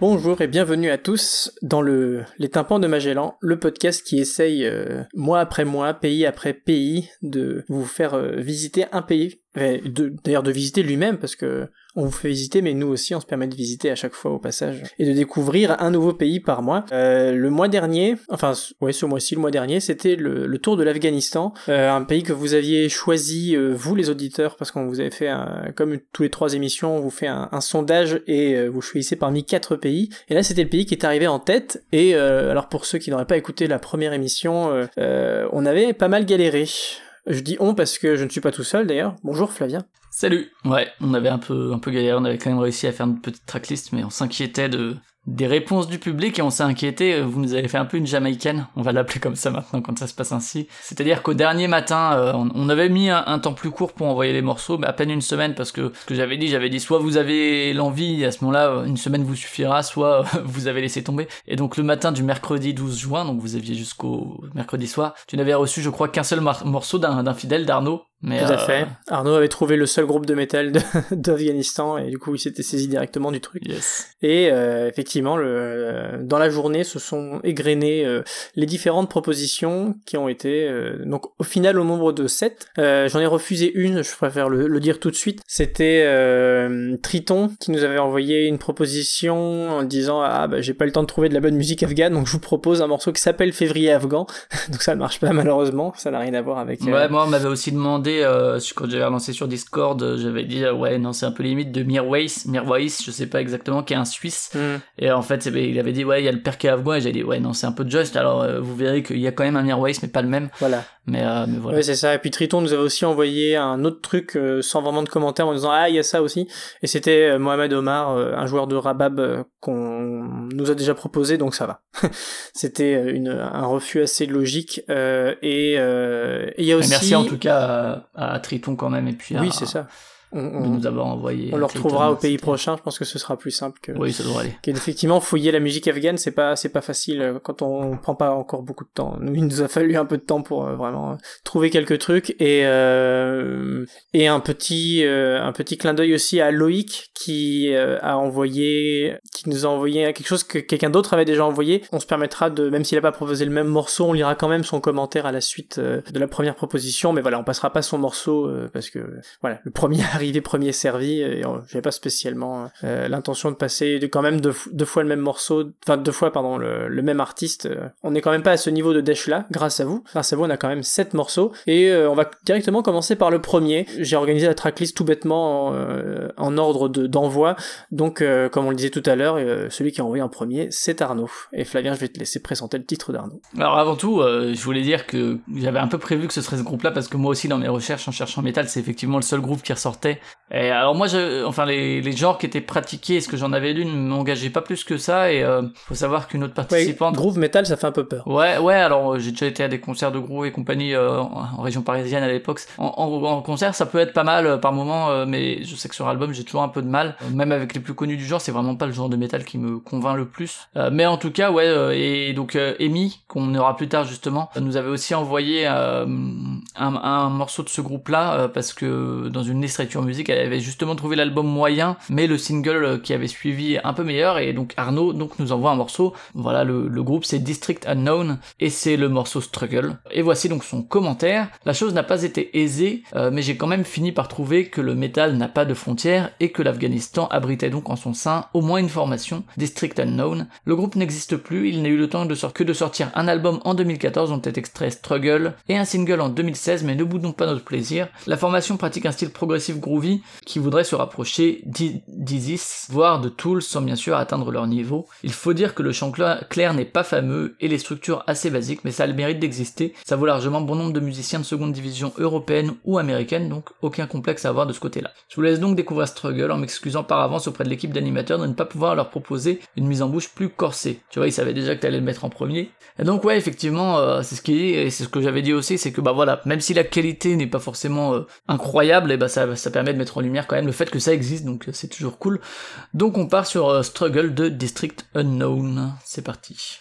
Bonjour et bienvenue à tous dans le Les tympans de Magellan, le podcast qui essaye euh, mois après mois, pays après pays, de vous faire euh, visiter un pays, d'ailleurs de visiter lui-même parce que on vous fait visiter, mais nous aussi on se permet de visiter à chaque fois au passage et de découvrir un nouveau pays par mois. Euh, le mois dernier, enfin ouais ce mois-ci, le mois dernier, c'était le, tour de l'Afghanistan, euh, un pays que vous aviez choisi euh, vous les auditeurs parce qu'on vous avait fait un, comme tous les trois émissions, on vous fait un, sondage et vous choisissez parmi quatre pays. Et là c'était le pays qui est arrivé en tête. Et alors pour ceux qui n'auraient pas écouté la première émission, on avait pas mal galéré. Je dis on parce que je ne suis pas tout seul d'ailleurs. Bonjour Flavien. Salut. Ouais, on avait un peu un peu galéré, on avait quand même réussi à faire une petite tracklist, mais on s'inquiétait de des réponses du public et on s'est inquiété. Euh, vous nous avez fait un peu une jamaïcaine, on va l'appeler comme ça maintenant quand ça se passe ainsi. C'est-à-dire qu'au dernier matin, euh, on avait mis un, temps plus court pour envoyer les morceaux, mais à peine une semaine parce que ce que j'avais dit, j'avais dit soit vous avez l'envie, à ce moment-là, une semaine vous suffira, soit vous avez laissé tomber. Et donc le matin du mercredi 12 juin, donc vous aviez jusqu'au mercredi soir, tu n'avais reçu, je crois, qu'un seul morceau d'un fidèle d'Arnaud mais Tout à fait. Euh, Arnaud avait trouvé le seul groupe de métal d'Afghanistan et du coup il s'était saisi directement du truc. Yes. Et euh, effectivement, le, dans la journée se sont égrenées euh, les différentes propositions qui ont été donc au final au nombre de 7. J'en ai refusé une, je préfère le, le dire tout de suite. C'était Triton qui nous avait envoyé une proposition en disant ah bah j'ai pas le temps de trouver de la bonne musique afghane donc je vous propose un morceau qui s'appelle Février afghan. donc ça ne marche pas malheureusement, ça n'a rien à voir avec. Ouais, moi on m'avait aussi demandé euh, quand j'avais relancé sur Discord, euh, j'avais dit euh, ouais non c'est un peu limite de Mirwais, Mirwais, je sais pas exactement, qui est un Suisse. Hmm. Et en fait il avait dit ouais il y a le père qui est afghan et j'ai dit ouais non c'est un peu juste. Alors vous verrez qu'il y a quand même un Mirwais mais pas le même. Voilà. Mais, mais voilà. Ouais c'est ça. Et puis Triton nous avait aussi envoyé un autre truc sans vraiment de commentaires en disant ah il y a ça aussi. Et c'était Mohamed Omar, un joueur de Rabab qu'on nous a déjà proposé donc ça va. c'était une, un refus assez logique et il y a aussi. Merci en tout cas à, Triton quand même et puis oui c'est ça on, de nous avoir envoyé. On le retrouvera au pays prochain. Je pense que ce sera plus simple que. Oui, ça devrait aller. Qu'effectivement, fouiller la musique afghane, c'est pas, c'est pas facile euh, quand on prend pas encore beaucoup de temps. Nous, il nous a fallu un peu de temps pour euh, vraiment euh, trouver quelques trucs et euh, et un petit un petit clin d'œil aussi à Loïc qui a envoyé, qui nous a envoyé quelque chose que quelqu'un d'autre avait déjà envoyé. On se permettra de, même s'il a pas proposé le même morceau, on lira quand même son commentaire à la suite de la première proposition. Mais voilà, on passera pas son morceau parce que voilà, le premier arrivé premier servi et j'avais pas spécialement euh, l'intention de passer quand même deux, deux, fois le même morceau enfin deux fois pardon le, même artiste euh, on est quand même pas à ce niveau de Desh là grâce à vous. Grâce à vous on a quand même sept morceaux. Et euh, on va directement commencer par le premier. J'ai organisé la tracklist tout bêtement en, en ordre d'envoi. Donc comme on le disait tout à l'heure celui qui a envoyé en premier c'est Arnaud. Et Flavien je vais te laisser présenter le titre d'Arnaud. Alors avant tout je voulais dire que j'avais un peu prévu que ce serait ce groupe là parce que moi aussi dans mes recherches en cherchant métal c'est effectivement le seul groupe qui ressortait et alors moi, je, enfin les, les genres qui étaient pratiqués, ce que j'en avais lu, ne m'engageaient pas plus que ça. Et euh, faut savoir qu'une autre participante, groove metal, ça fait un peu peur. Ouais, ouais. Alors euh, j'ai déjà été à des concerts de groove et compagnie euh, en, région parisienne à l'époque. En, en, concert, ça peut être pas mal par moment, mais je sais que sur album, j'ai toujours un peu de mal. Même avec les plus connus du genre, c'est vraiment pas le genre de métal qui me convainc le plus. mais en tout cas, ouais. et donc Amy, qu'on aura plus tard justement, nous avait aussi envoyé un, un, morceau de ce groupe-là parce que dans une liste musique, elle avait justement trouvé l'album moyen, mais le single euh, qui avait suivi un peu meilleur, et donc Arnaud donc nous envoie un morceau. Voilà, le, groupe c'est District Unknown, et c'est le morceau Struggle. Et voici donc son commentaire. La chose n'a pas été aisée, euh, mais j'ai quand même fini par trouver que le métal n'a pas de frontières, et que l'Afghanistan abritait donc en son sein au moins une formation, District Unknown. Le groupe n'existe plus, il n'a eu le temps de que de sortir un album en 2014 dont est extrait Struggle, et un single en 2016, mais ne boudons pas notre plaisir. La formation pratique un style progressif qui voudraient se rapprocher d'Isis, voire de Tool sans bien sûr atteindre leur niveau. Il faut dire que le chant clair n'est pas fameux et les structures assez basiques, mais ça a le mérite d'exister. Ça vaut largement bon nombre de musiciens de seconde division européenne ou américaine, donc aucun complexe à avoir de ce côté-là. Je vous laisse donc découvrir Struggle en m'excusant par avance auprès de l'équipe d'animateurs de ne pas pouvoir leur proposer une mise en bouche plus corsée. Tu vois, ils savaient déjà que t'allais le mettre en premier. Et donc ouais, effectivement, euh, c'est ce qui est, et c'est ce que j'avais dit aussi, c'est que bah voilà, même si la qualité n'est pas forcément euh, incroyable, et bah ça, ça permet de mettre en lumière quand même le fait que ça existe, donc euh, c'est toujours cool. Donc on part sur Struggle de District Unknown. C'est parti.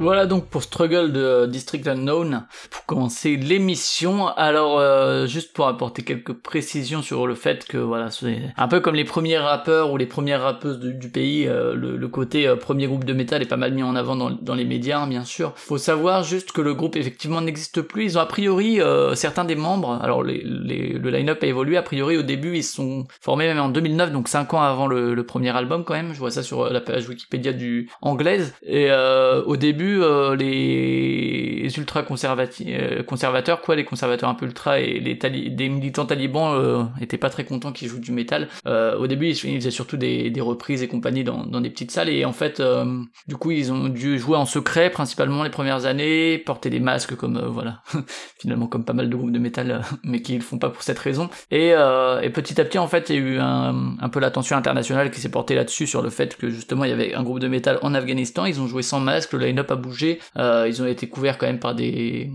Voilà donc pour Struggle de District Unknown, pour commencer l'émission. Alors euh, juste pour apporter quelques précisions sur le fait que voilà, c'est un peu comme les premiers rappeurs ou les premières rappeuses du, pays, euh, le, côté euh, premier groupe de métal est pas mal mis en avant dans, les médias, bien sûr. Faut savoir juste que le groupe effectivement n'existe plus. Ils ont a priori certains des membres, alors le line-up a évolué, a priori au début ils sont formés même en 2009, donc 5 ans avant le, le premier album quand même. Je vois ça sur la page Wikipédia du anglaise. Et au début euh, les ultra euh, conservateurs, quoi, les conservateurs un peu ultra et les militants talibans euh, étaient pas très contents qu'ils jouent du métal. au début, ils, faisaient surtout des, reprises et compagnie dans, des petites salles et en fait, du coup, ils ont dû jouer en secret principalement les premières années, porter des masques comme voilà, finalement comme pas mal de groupes de métal, mais qui le font pas pour cette raison. Et, petit à petit, en fait, il y a eu un, un peu l'attention internationale qui s'est portée là-dessus sur le fait que justement il y avait un groupe de métal en Afghanistan. Ils ont joué sans masque, le line-up a bougé. Euh, ils ont été couverts quand même par des,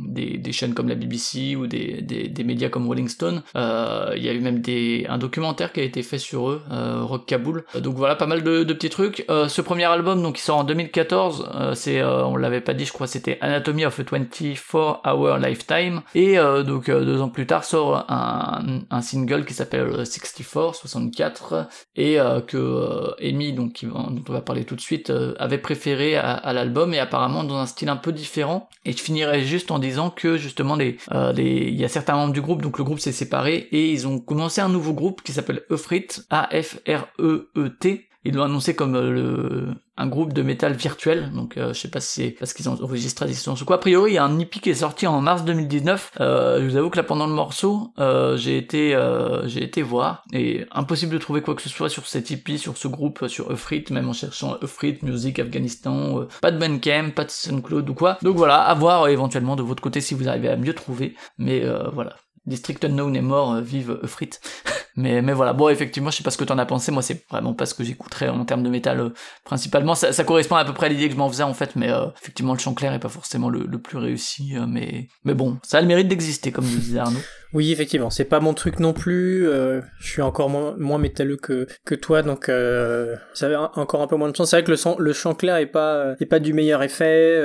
chaînes comme la BBC ou des, médias comme Rolling Stone. Euh, il y a eu même un documentaire qui a été fait sur eux, euh, Rock Kaboul. Donc voilà, pas mal de, petits trucs. ce premier album, donc, il sort en 2014. c'est, on l'avait pas dit, je crois, c'était Anatomy of a 24 Hour Lifetime. Et donc deux ans plus tard sort un, single qui s'appelle 64, 64, et que Amy, donc dont on va parler tout de suite, avait préféré à l'album et apparemment dans un style un peu différent. Et je finirai juste en disant que justement euh, il y a certains membres du groupe, donc le groupe s'est séparé et ils ont commencé un nouveau groupe qui s'appelle Eufrit, A-F-R-E-E-T. Ils l'ont annoncé comme euh, le, un groupe de métal virtuel, donc euh, je sais pas si c'est parce qu'ils ont enregistré à distance ou quoi. A priori, il y a un EP qui est sorti en mars 2019. Euh, je vous avoue que là, pendant le morceau, euh, j'ai été, euh, j'ai été voir et impossible de trouver quoi que ce soit sur cet EP, sur ce groupe, sur Eufrit, même en cherchant Eufrit, Music Afghanistan, euh, pas de Bandcamp, pas de SoundCloud ou quoi. Donc voilà, à voir éventuellement de votre côté si vous arrivez à mieux trouver. Mais voilà, District Unknown est mort, vive Eufrit. Mais, mais voilà, bon, effectivement, je sais pas ce que t'en as pensé. Moi, c'est vraiment pas ce que j'écouterais en termes de métal, euh, principalement. Ça, correspond à peu près à l'idée que je m'en faisais, en fait, mais euh, effectivement, le chant clair est pas forcément le, le plus réussi. Euh, mais, mais bon, ça a le mérite d'exister, comme nous disait Arnaud. Oui, effectivement, c'est pas mon truc non plus. je suis encore moins, moins métalleux que, que toi, donc ça avait encore un peu moins de chance. C'est vrai que le, son, le chant clair est pas, est pas du meilleur effet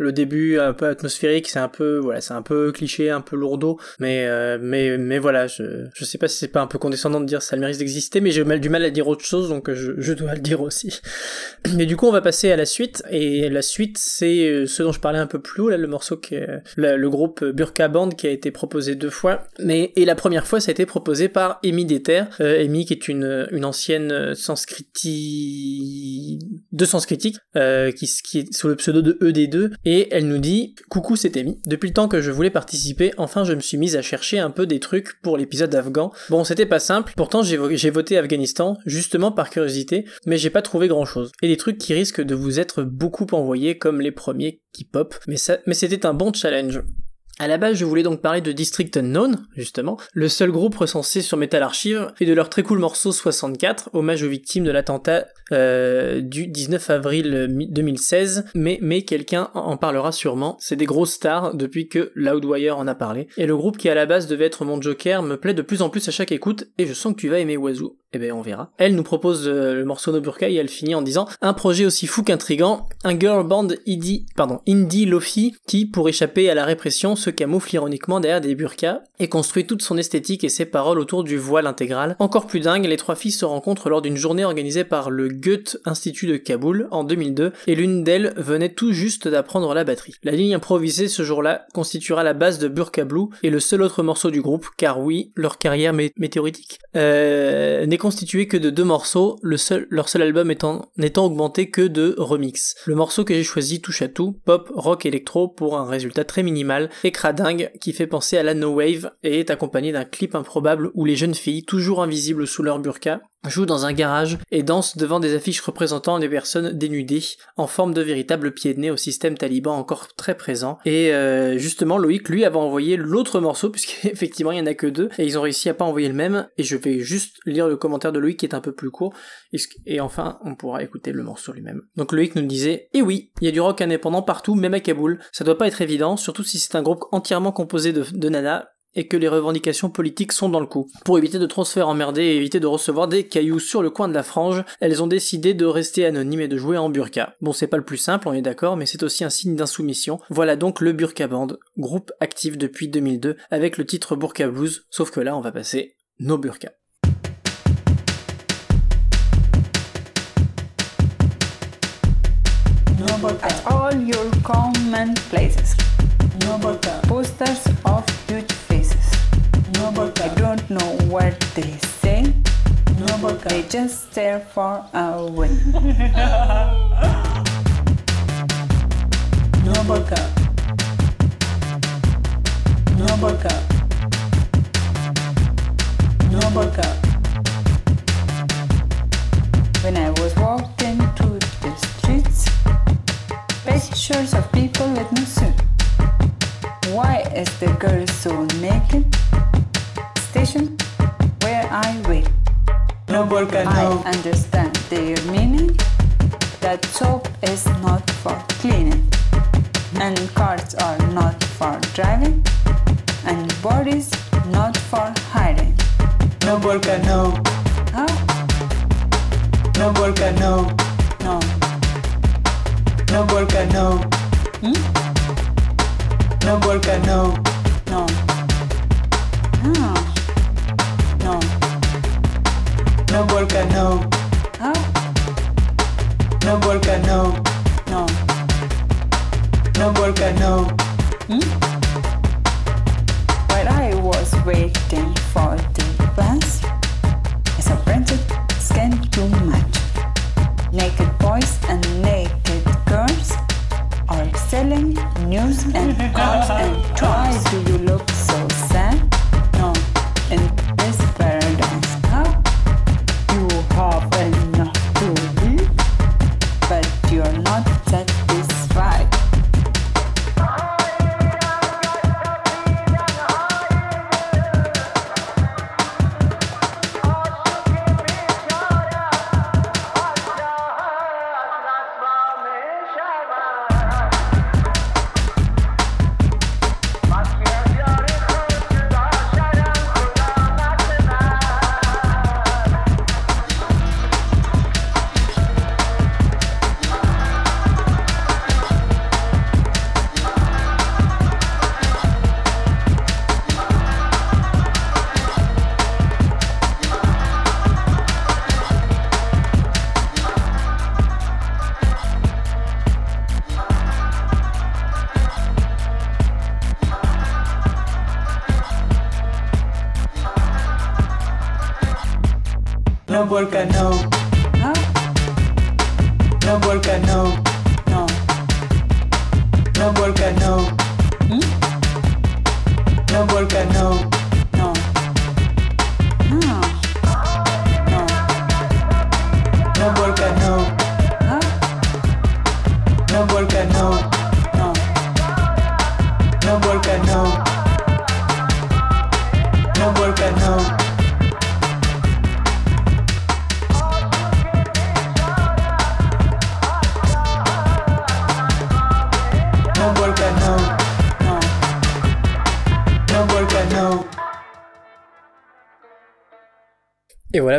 le début un peu atmosphérique, c'est un peu voilà, c'est un peu cliché, un peu lourdeau, mais mais mais voilà, je je sais pas si c'est pas un peu condescendant de dire ça le mérite d'exister, mais j'ai du mal à dire autre chose, donc je, je dois le dire aussi. Mais du coup, on va passer à la suite, et la suite c'est euh, ce dont je parlais un peu plus haut, là, le morceau qui est, le, groupe Burka Band qui a été proposé deux fois, mais et la première fois ça a été proposé par Amy Déter, euh, Amy qui est une une ancienne sanskriti de sanscritique, euh, qui qui est sous le pseudo de ED2 et elle nous dit Coucou, c'est Amy. Depuis le temps que je voulais participer, enfin je me suis mise à chercher un peu des trucs pour l'épisode afghan. Bon, c'était pas simple, pourtant j'ai voté Afghanistan, justement par curiosité, mais j'ai pas trouvé grand chose. Et des trucs qui risquent de vous être beaucoup envoyés comme les premiers qui pop, mais, c'était un bon challenge. À la base, je voulais donc parler de District Unknown, justement, le seul groupe recensé sur Metal Archive, et de leur très cool morceau 64, hommage aux victimes de l'attentat euh, du 19 avril 2016, mais, mais quelqu'un en parlera sûrement. C'est des grosses stars depuis que Loudwire en a parlé, et le groupe qui à la base devait être mon joker me plaît de plus en plus à chaque écoute, et je sens que tu vas aimer Wazoo. Eh ben on verra. Elle nous propose euh, le morceau No Burka et elle finit en disant un projet aussi fou qu'intrigant, un girl band indie, pardon, indie lofi qui, pour échapper à la répression, se camoufle ironiquement derrière des burkas et construit toute son esthétique et ses paroles autour du voile intégral. Encore plus dingue, les trois filles se rencontrent lors d'une journée organisée par le Goethe Institut de Kaboul en 2002 et l'une d'elles venait tout juste d'apprendre la batterie. La ligne improvisée ce jour-là constituera la base de Burka Blue et le seul autre morceau du groupe, car oui, leur carrière météoritique euh, constitué que de deux morceaux, leur seul album étant n'étant augmenté que de remix. Le morceau que j'ai choisi touche à tout, pop, rock, électro, pour un résultat très minimal et cradingue qui fait penser à la no wave et est accompagné d'un clip improbable où les jeunes filles, toujours invisibles sous leur burqa, jouent dans un garage et dansent devant des affiches représentant des personnes dénudées en forme de véritables pieds de nez au système taliban encore très présent. Et euh, justement, Loïc, lui, avait envoyé l'autre morceau, puisqu'effectivement, il y en a que deux, et ils ont réussi à pas envoyer le même, et je vais juste lire le commentaire de Loïc qui est un peu plus court, et, enfin, on pourra écouter le morceau lui-même. Donc Loïc nous disait, et eh oui, il y a du rock indépendant partout, même à Kaboul, ça doit pas être évident, surtout si c'est un groupe entièrement composé de, de nana, et que les revendications politiques sont dans le coup. Pour éviter de transfert emmerdés et éviter de recevoir des cailloux sur le coin de la frange, elles ont décidé de rester anonymes et de jouer en burqa. Bon, c'est pas le plus simple, on est d'accord, mais c'est aussi un signe d'insoumission. Voilà donc le Burqa Band, groupe actif depuis 2002 avec le titre Burqa Blues, sauf que là on va passer nos burkas. At all your common places. Posters of. I don't know what they say. They just stare far away. No burqa. No burqa. No burqa. When I was walking through the streets, pictures of people with no suit. Why is the girl so naked? Station where I wait. No burqa, I understand their meaning. That soap is not for cleaning, and cars are not for driving, and bodies not for hiding. No burqa, no. Huh? No burqa, no. No. No burqa, no. Hmm? No burqa, no. No. No. No. No burqa, no. Huh? No burqa, no. No. No burqa, no. While I was waiting for the bus, I saw printed skin too much. Naked boys and naked girls are selling news and cars and why do you look No burqa,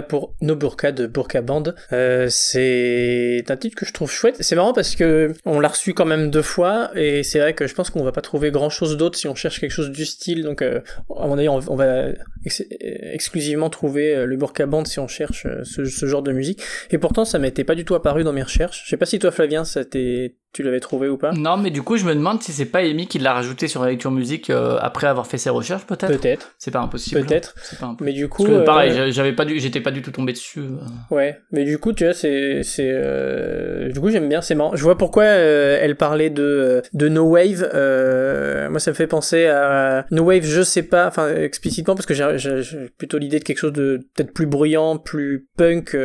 Pour No Burqa de Burqa Band. Euh, c'est un titre que je trouve chouette. C'est marrant parce que on l'a reçu quand même deux fois et c'est vrai que je pense qu'on va pas trouver grand chose d'autre si on cherche quelque chose du style. Donc euh, à mon avis on, va ex- exclusivement trouver euh, le Burqa Band si on cherche euh, ce, ce genre de musique. Et pourtant ça m'était pas du tout apparu dans mes recherches. Je sais pas si toi Flavien ça t'est tu l'avais trouvé ou pas. Non, mais du coup, je me demande si c'est pas Amy qui l'a rajouté sur la lecture musique euh, après avoir fait ses recherches, peut-être. Peut-être. C'est pas impossible. Peut-être. C'est pas impossible. Mais du coup Parce que, pareil, euh, j'a- j'avais pas dû, j'étais pas du tout tombé dessus. euh. Ouais, mais du coup, tu vois, c'est, c'est, euh, du coup, j'aime bien, c'est marrant. Je vois pourquoi elle parlait de de No Wave. Moi, ça me fait penser à No Wave. Je sais pas, enfin explicitement, parce que j'ai, plutôt l'idée de quelque chose de peut-être plus bruyant, plus punk,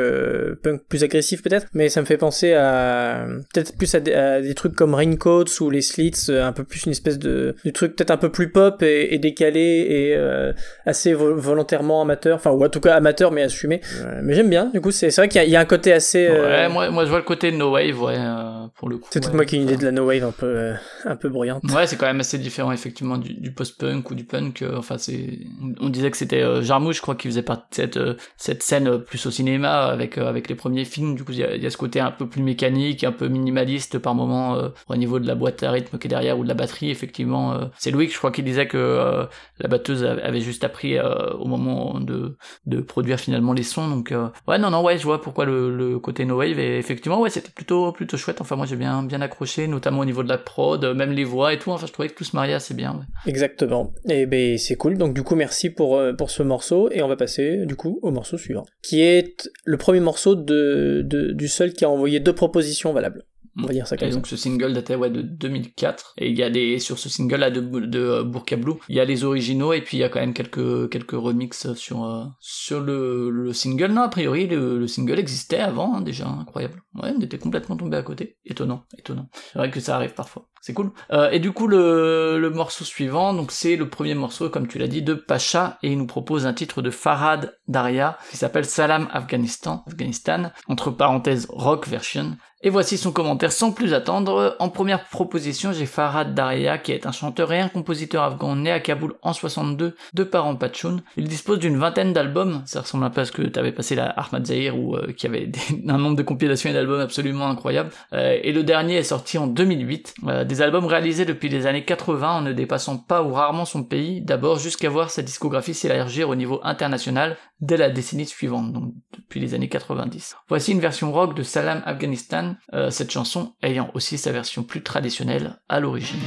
punk plus agressif peut-être. Mais ça me fait penser à peut-être plus à des trucs comme Raincoats ou les Slits, euh, un peu plus une espèce de, de truc peut-être un peu plus pop et, et décalé et euh, assez vo- volontairement amateur, enfin ou en tout cas amateur mais assumé. Mais j'aime bien. Du coup, c'est c'est vrai qu'il y, a- il y a un côté assez. euh, Ouais, moi, moi, je vois le côté no wave, ouais. euh, pour le coup. C'est peut-être ouais. moi qui ai une idée de la no wave un peu, euh, un peu bruyante. Ouais, c'est quand même assez différent effectivement du, du post-punk ou du punk. euh, enfin, c'est, on disait que c'était euh, Jarmusch, je crois, qui faisait partie de cette euh, cette scène euh, plus au cinéma avec euh, avec les premiers films. Du coup, il y y a ce côté un peu plus mécanique, un peu minimaliste par moment euh, au niveau de la boîte à rythme qui est derrière ou de la batterie. Effectivement, euh, c'est Louis, je crois, qui disait que euh, la batteuse avait juste appris au moment de produire finalement les sons. Donc ouais, non, non, ouais, je vois pourquoi le, côté no wave. Et effectivement, ouais, c'était plutôt plutôt chouette. Enfin, moi, j'ai bien bien accroché, notamment au niveau de la prod, même les voix et tout. Enfin, je trouvais que tout se mariait assez bien. Exactement. Et ben c'est cool. Donc du coup merci pour pour ce morceau et on va passer du coup au morceau suivant, qui est le premier morceau du seul qui a envoyé deux propositions valables. On va dire ça Et ça. donc ce single datait ouais, de 2004 et il y a des sur ce single là de, de euh, Burka Blue il y a les originaux et puis il y a quand même quelques quelques remixes sur euh, sur le, le single. Non a priori le, le single existait avant hein, déjà incroyable. Ouais on était complètement tombé à côté. Étonnant étonnant. C'est vrai que ça arrive parfois c'est cool Euh, et du coup le, le morceau suivant donc c'est le premier morceau comme tu l'as dit de Pacha et il nous propose un titre de Farhad Daria qui s'appelle Salam Afghanistan Afghanistan entre parenthèses rock version et voici son commentaire sans plus attendre. En première proposition, j'ai Farhad Daria, qui est un chanteur et un compositeur afghan né à Kaboul en 62, de parents Pachoun. Il dispose d'une vingtaine d'albums, ça ressemble un peu à ce que tu avais passé la Ahmad Zahir, ou euh, qui avait un nombre de compilations et d'albums absolument incroyable. Euh, et le dernier est sorti en 2008. Albums réalisés depuis les années 80 en ne dépassant pas ou rarement son pays, d'abord jusqu'à voir sa discographie s'élargir au niveau international dès la décennie suivante, donc depuis les années 90. Voici une version rock de Salam Afghanistan, euh, cette chanson ayant aussi sa version plus traditionnelle à l'origine.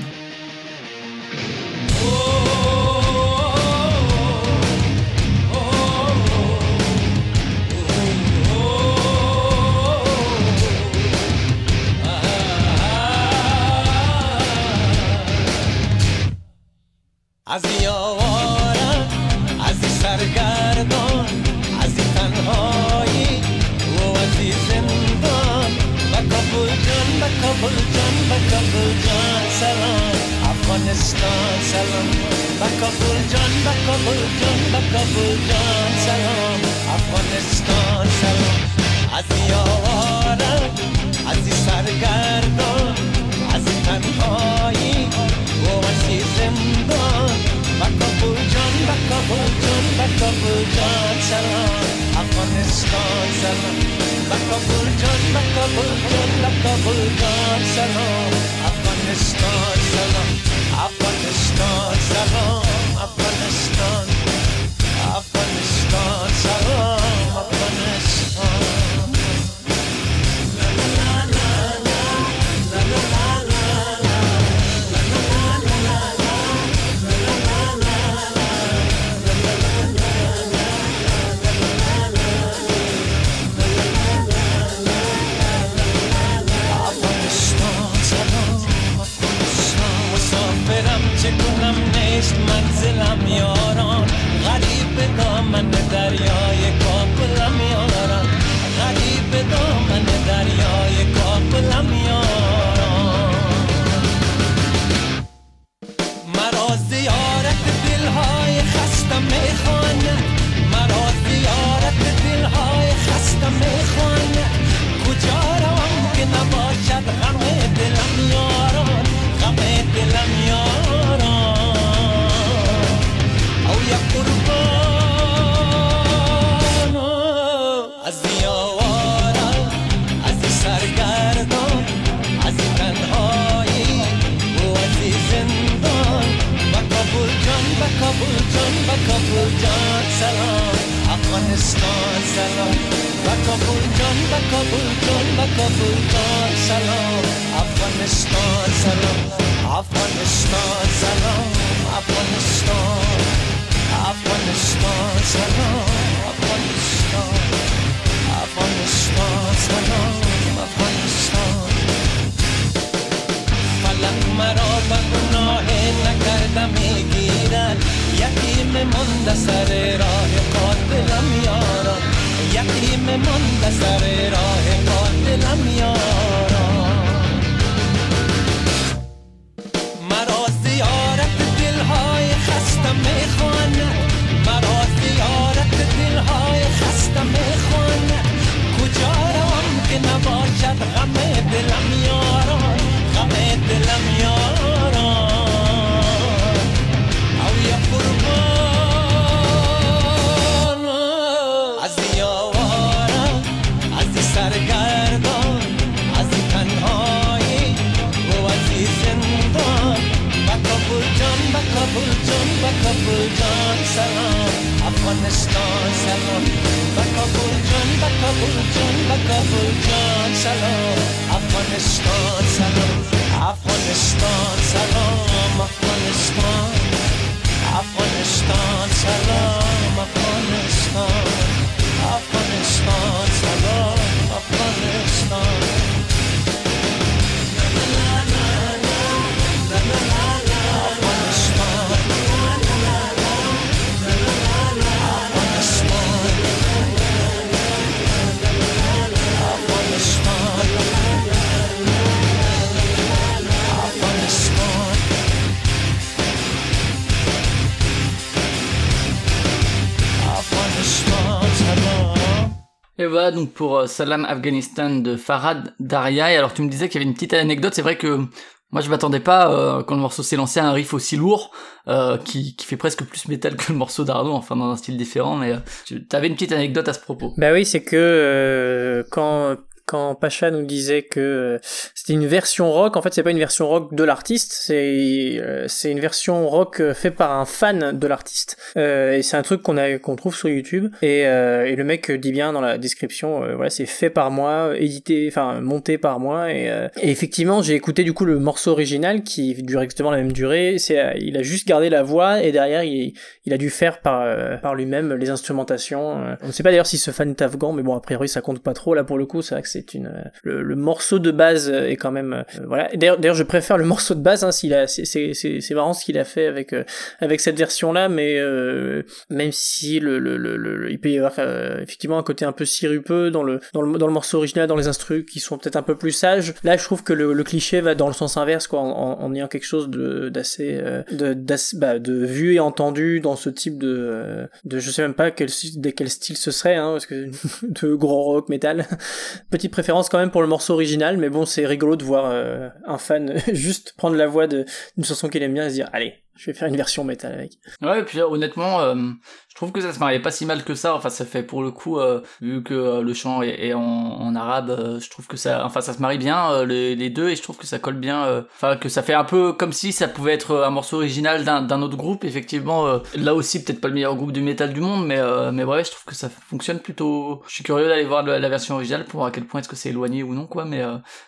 از یارم از سرگردان از تنهایی. و از زندان و کابل جان و کابل جان و کابل جان سلام. افغانستان سلام. و کابل جان و کابل جان و کابل جان سلام. افغانستان سلام. از یارم از سرگردان از تنهایی. و از زندان. mundo estaré. افغانستان سلام با کابل جان با کابل جان با کابل جان سلام افغانستان سلام Et voilà donc pour euh, Salam Afghanistan de Farad Daria. Et alors tu me disais qu'il y avait une petite anecdote. C'est vrai que moi je m'attendais pas euh, quand le morceau s'est lancé à un riff aussi lourd euh, qui, qui fait presque plus métal que le morceau d'Arnaud, enfin dans un style différent. Mais euh, tu avais une petite anecdote à ce propos. Bah oui, c'est que quand quand Pacha nous disait que euh, c'était une version rock, en fait c'est pas une version rock de l'artiste, c'est euh, c'est une version rock euh, fait par un fan de l'artiste. Euh, et c'est un truc qu'on a qu'on trouve sur YouTube. Et, euh, et le mec dit bien dans la description, euh, voilà c'est fait par moi, édité, enfin monté par moi. Et, euh, et effectivement j'ai écouté du coup le morceau original qui dure exactement la même durée. C'est euh, il a juste gardé la voix et derrière il, il a dû faire par euh, par lui-même les instrumentations. Euh, On ne sait pas d'ailleurs si ce fan est afghan, mais bon a priori ça compte pas trop là pour le coup. C'est vrai que c'est euh, le, morceau de base est quand même euh, voilà. D'ailleurs je préfère le morceau de base. Hein, s'il a c'est c'est marrant ce qu'il a fait avec euh, avec cette version là, mais euh, même si le, le, le, le- il peut y avoir euh, effectivement un côté un peu sirupeux dans le dans le dans le morceau original, dans les instrus qui sont peut-être un peu plus sages. Là je trouve que le, cliché va dans le sens inverse quoi, en, en, ayant quelque chose de d'assez euh, de bah, de vu et entendu dans ce type de euh, de je sais même pas quel quel style ce serait hein, parce que de gros rock métal préférence quand même pour le morceau original mais bon c'est rigolo de voir euh, un fan juste prendre la voix d'une chanson qu'il aime bien et se dire allez je vais faire une version métal avec Ouais, et puis euh, honnêtement, euh, je trouve que ça se mariait pas si mal que ça. Enfin, ça fait pour le coup, euh, vu que le chant est, en, arabe, je trouve que ça, enfin, ça se marie bien les, deux, et je trouve que ça colle bien. Enfin, que ça fait un peu comme si ça pouvait être un morceau original d'un autre groupe. Effectivement, là aussi, peut-être pas le meilleur groupe du métal du monde, mais mais ouais, je trouve que ça fonctionne plutôt. Je suis curieux d'aller voir la, version originale pour voir à quel point est-ce que c'est éloigné ou non, quoi. Mais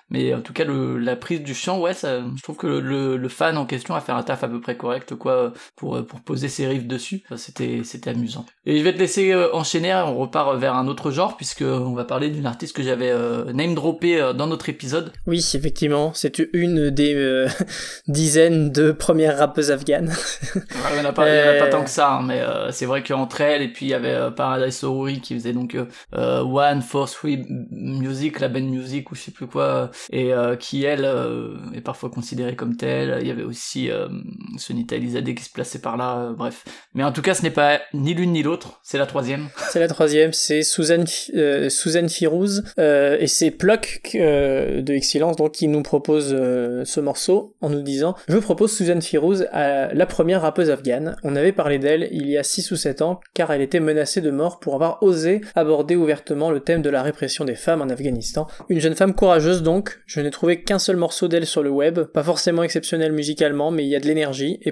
mais en tout cas, la prise du chant, ouais, je trouve que le fan en question a fait un taf à peu près correct, quoi, pour, pour poser ses riffs dessus. Enfin, c'était, c'était amusant. Et je vais te laisser euh, enchaîner, on repart vers un autre genre, puisque on va parler d'une artiste que j'avais euh, name droppé euh, dans notre épisode. Oui, effectivement, c'est une des euh, dizaines de premières rappeuses afghanes. Il y en a pas, il y en a pas tant que ça, hein, mais euh, c'est vrai qu'entre elles, et puis il y avait Paradise Sorori qui faisait donc One Four Three Music, la band music ou je sais plus quoi, et qui elle est parfois considérée comme telle. Il y avait aussi euh, Sonita Elizadeh qui se plaçait par là, euh, bref. Mais en tout cas, ce n'est pas ni l'une ni l'autre, c'est la troisième. c'est la troisième, c'est Suzanne, euh, Firouz euh, et c'est Plock euh, de Excellence donc qui nous propose ce morceau en nous disant je propose Suzanne Firouz à la première rappeuse afghane. On avait parlé d'elle il y a 6 ou 7 ans car elle était menacée de mort pour avoir osé aborder ouvertement le thème de la répression des femmes en Afghanistan. Une jeune femme courageuse donc, je n'ai trouvé qu'un seul morceau d'elle sur le web, pas forcément exceptionnel musicalement mais il y a de l'énergie et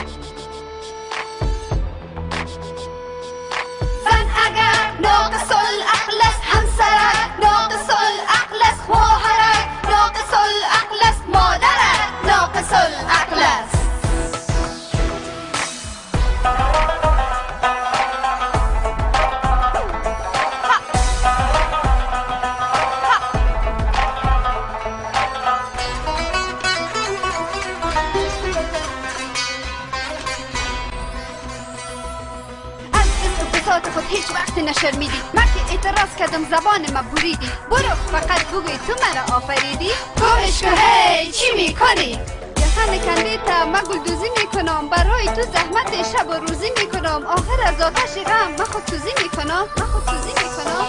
ناقص العقل نشرمیدی من که اعتراض کردم زبان ما بریدی. برو فقط بگوی تو مرا آفریدی. کن. هی چی می‌کنی؟ یخن کنده تا من گلدوزی می‌کنم. برای تو زحمت شب و روزی می‌کنم. آخر از آتش غم من خودسوزی می‌کنم. من خودسوزی می‌کنم.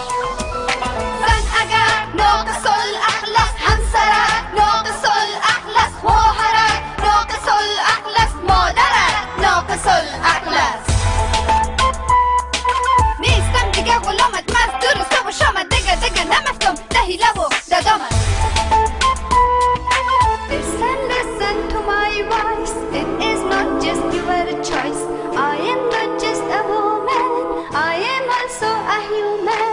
زن اگر ناقص الاخلاص همسرت ناقص الاخلاص خواهرت ناقص الاخلاص مادرت ناقص الاخلاص. دیگه دیگه نمفتم ده حیله و ددامت Listen, listen to my voice. It is not just your choice. I am not just a woman. I am also a human.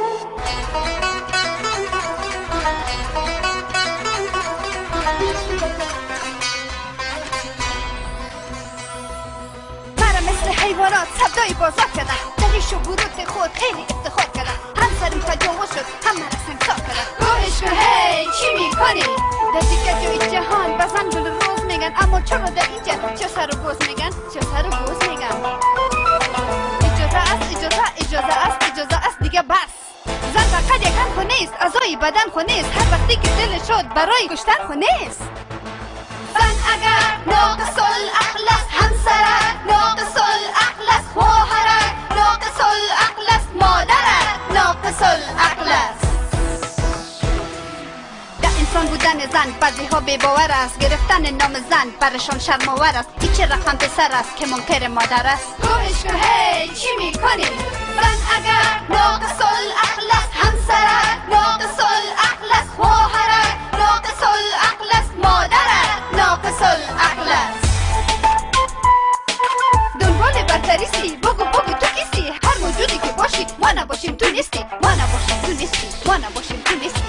چرا در اینجا چه سر و گوز میگن؟ چه سر و گوز میگن؟ اجازه است اجازه اجازه است اجازه است. دیگه بس. زن فقط یک هم نیست اعضای بدن نیست هر وقتی که دل شد برای کشتن نیست زن اگر ناقص الاخلاص همسرت ناقص ناقص الاخلاص مادرت ناقص الاخلاص بودن زن بعضی ها بیباور است. گرفتن نام زن برشان شرماور است. چه رقم پسر است که منکر مادر است. گوش کن هی چی می‌کنی؟ زن اگر ناقص الاخلاص همسرت ناقص الاخلاص خواهرت ناقص الاخلاص مادرت ناقص الاخلاص. دنبال برتریستی بگو بگو تو کیستی؟ هر موجودی که باشی ما نباشیم تو نیستی ما نباشیم تو نیستی ما نباشیم تو نیستی.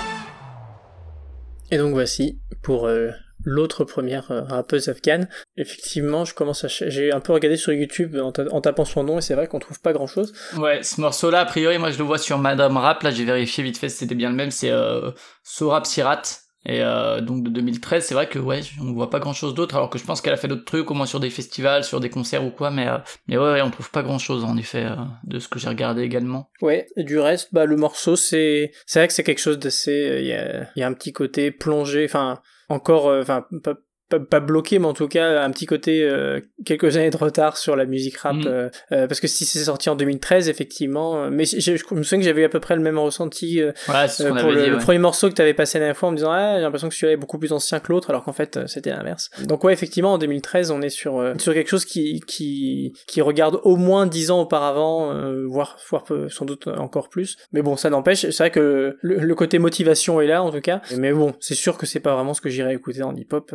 Et donc voici pour euh, l'autre première euh, rappeuse afghane. Effectivement, je commence à j'ai un peu regardé sur YouTube en, ta- en tapant son nom et c'est vrai qu'on trouve pas grand chose. Ouais, ce morceau-là, a priori, moi je le vois sur Madame Rap. Là, j'ai vérifié vite fait c'était bien le même. C'est euh, Sorab Sirat. Et euh, donc de 2013, c'est vrai que ouais, on voit pas grand chose d'autre, alors que je pense qu'elle a fait d'autres trucs, au moins sur des festivals, sur des concerts ou quoi, mais euh, mais ouais, ouais, on trouve pas grand chose en effet euh, de ce que j'ai regardé également. Ouais, du reste, bah le morceau c'est c'est vrai que c'est quelque chose d'assez il y a y a un petit côté plongé, enfin encore euh, enfin pas pas, pas bloqué, mais en tout cas un petit côté euh, quelques années de retard sur la musique rap, Mhm. euh, parce que si c'est sorti en 2013, effectivement, euh, mais je, je me souviens que j'avais eu à peu près le même ressenti euh, Ouais, c'est ce Euh, pour le, dit. le ouais. premier morceau que tu avais passé la dernière fois en me disant ah j'ai l'impression que celui-là est beaucoup plus ancien que l'autre alors qu'en fait c'était l'inverse donc ouais effectivement en 2013 on est sur euh, sur quelque chose qui qui qui regarde au moins 10 ans auparavant euh, voire voire sans doute encore plus mais bon ça n'empêche c'est vrai que le, le côté motivation est là en tout cas mais bon c'est sûr que c'est pas vraiment ce que j'irais écouter en hip-hop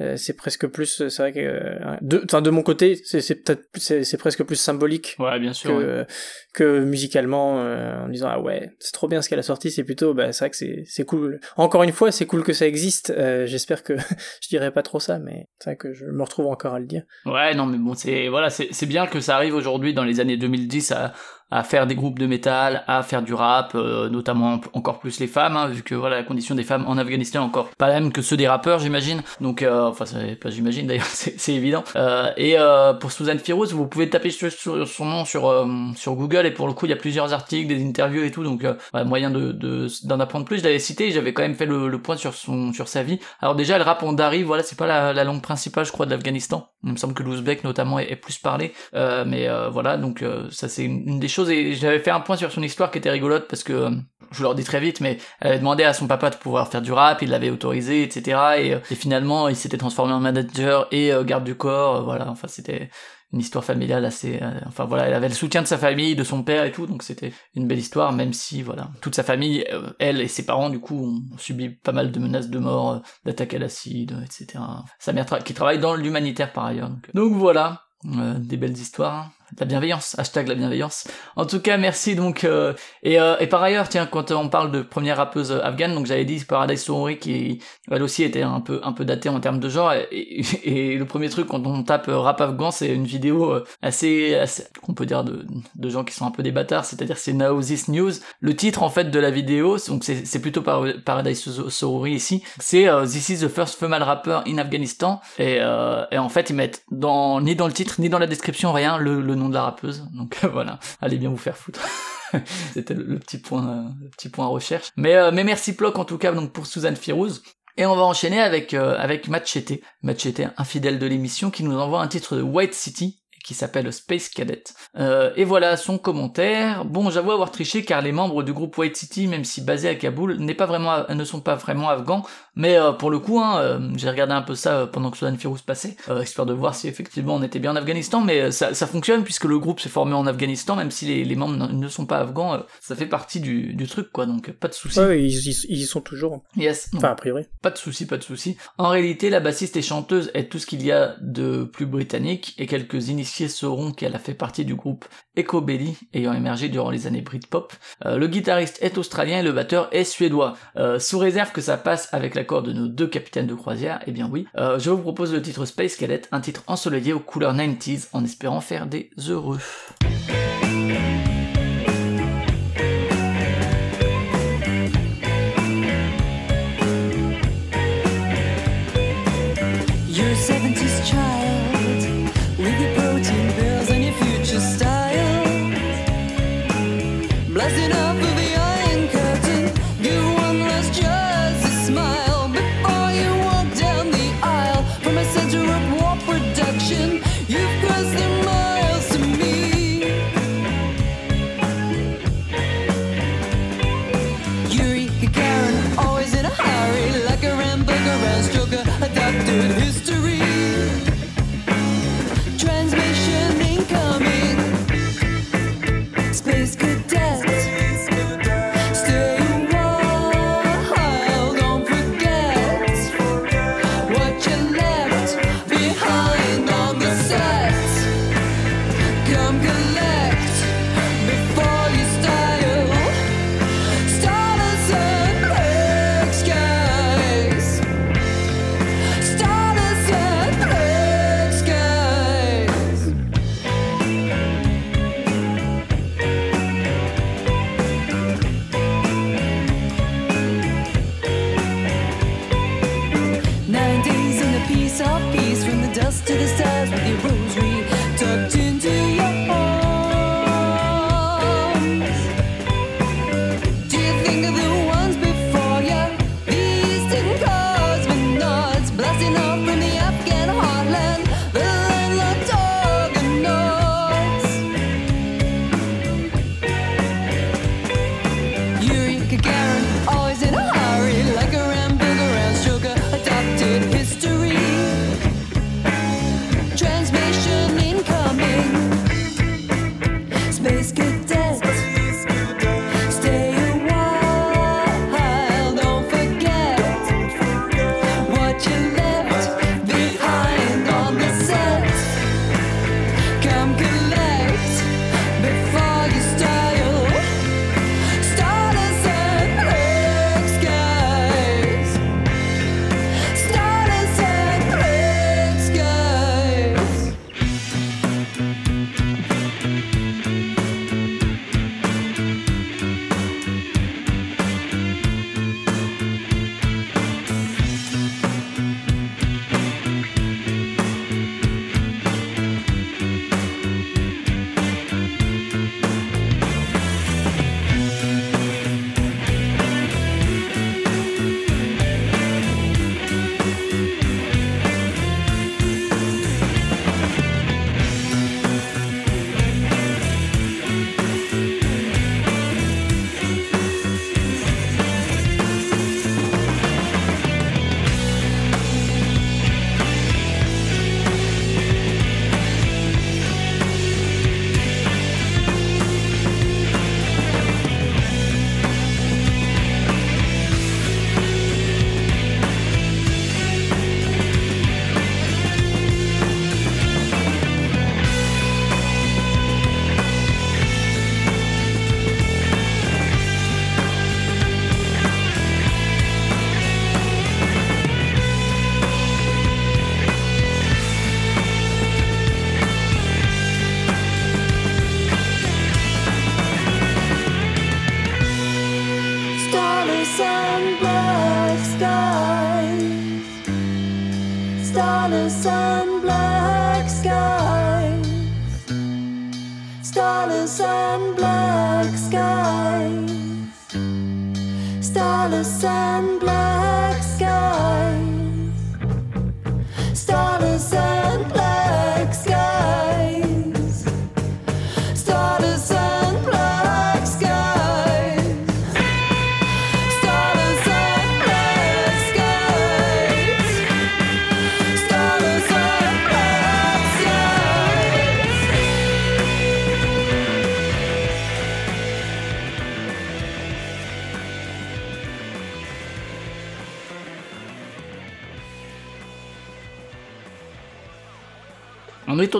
euh, euh, c'est presque plus c'est vrai que euh, de de mon côté c'est c'est peut-être c'est c'est presque plus symbolique Ouais, bien sûr. ouais. Que, musicalement euh, en disant ah ouais c'est trop bien ce qu'elle a sorti c'est plutôt bah c'est vrai que c'est c'est cool encore une fois c'est cool que ça existe euh, j'espère que je dirais pas trop ça mais c'est vrai que je me retrouve encore à le dire Ouais, non, mais bon, c'est voilà, c'est c'est bien que ça arrive aujourd'hui dans les années 2010 à à faire des groupes de métal, à faire du rap, euh, notamment encore plus les femmes, hein, vu que voilà la condition des femmes en Afghanistan encore pas la même que ceux des rappeurs, j'imagine. Donc, euh, enfin, pas j'imagine d'ailleurs, c'est c'est évident. Euh, et euh, pour Suzanne Firouz, vous pouvez taper sur, sur son nom sur euh, sur Google et pour le coup, il y a plusieurs articles, des interviews et tout, donc euh, moyen de de- d'en apprendre plus. Je l'avais cité, j'avais quand même fait le, le point sur son sur sa vie. Alors déjà, elle rappe en dari, voilà, c'est pas la, la langue principale, je crois, de l'Afghanistan. Il me semble que l'ouzbek notamment est, plus parlé, Euh, mais euh, voilà, donc ça c'est une, des choses. Et j'avais fait un point sur son histoire qui était rigolote parce que je vous le redis très vite, mais elle avait demandé à son papa de pouvoir faire du rap, il l'avait autorisé, etc. Et, finalement, il s'était transformé en manager et garde du corps. voilà, enfin c'était une histoire familiale assez euh, enfin voilà elle avait le soutien de sa famille de son père et tout donc c'était une belle histoire même si voilà toute sa famille euh, elle et ses parents du coup ont subi pas mal de menaces de mort euh, d'attaques à l'acide etc sa mère qui travaille dans l'humanitaire par ailleurs donc, donc voilà euh, des belles histoires. La bienveillance hashtag la bienveillance. En tout cas merci donc euh, et, euh, et par ailleurs tiens quand on parle de première rappeuse afghane donc j'avais dit Paradise Sohori qui elle aussi était un peu un peu datée en termes de genre et, le premier truc quand on tape euh, rap afghan c'est une vidéo euh, assez, assez qu'on peut dire de, de gens qui sont un peu des bâtards c'est-à-dire c'est Now News. Le titre en fait de la vidéo donc c'est plutôt par Paradise Sohori ici c'est euh, This is the first female rapper in Afghanistan et, euh, en fait ils mettent ni dans le titre ni dans la description rien. Le, le nom de la rappeuse. Donc voilà, allez bien vous faire foutre. C'était le, petit point, euh, le petit point recherche. Mais, euh, mais merci Ploc en tout cas donc pour Suzanne Firouz. Et on va enchaîner avec euh, avec Machete, Machete, un fidèle de l'émission, qui nous envoie un titre de White City qui s'appelle Space Cadet. Euh, et voilà son commentaire. Bon, j'avoue avoir triché car les membres du groupe White City, même si basés à Kaboul, n'est pas vraiment, ne sont pas vraiment afghans. Mais euh, pour le coup, hein, euh, j'ai regardé un peu ça euh, pendant que Sudan Firouz passait, euh, histoire de voir si effectivement on était bien en Afghanistan. Mais euh, ça, ça fonctionne puisque le groupe s'est formé en Afghanistan, même si les, les membres ne- sont pas afghans. euh, ça fait partie du, du truc, quoi. Donc pas de souci. Ouais, ils, ils- ils y sont toujours. Yes. Enfin, a priori. Pas de souci, pas de souci. En réalité, la bassiste et chanteuse est tout ce qu'il y a de plus britannique, et quelques initiés sauront qu'elle a fait partie du groupe Echo Belly, ayant émergé durant les années Britpop. Euh, le guitariste est australien et le batteur est suédois. Euh, sous réserve que ça passe avec l'accord de nos deux capitaines de croisière, eh bien oui. Euh, je vous propose le titre Space Cadet, un titre ensoleillé aux couleurs 90s, en espérant faire des heureux.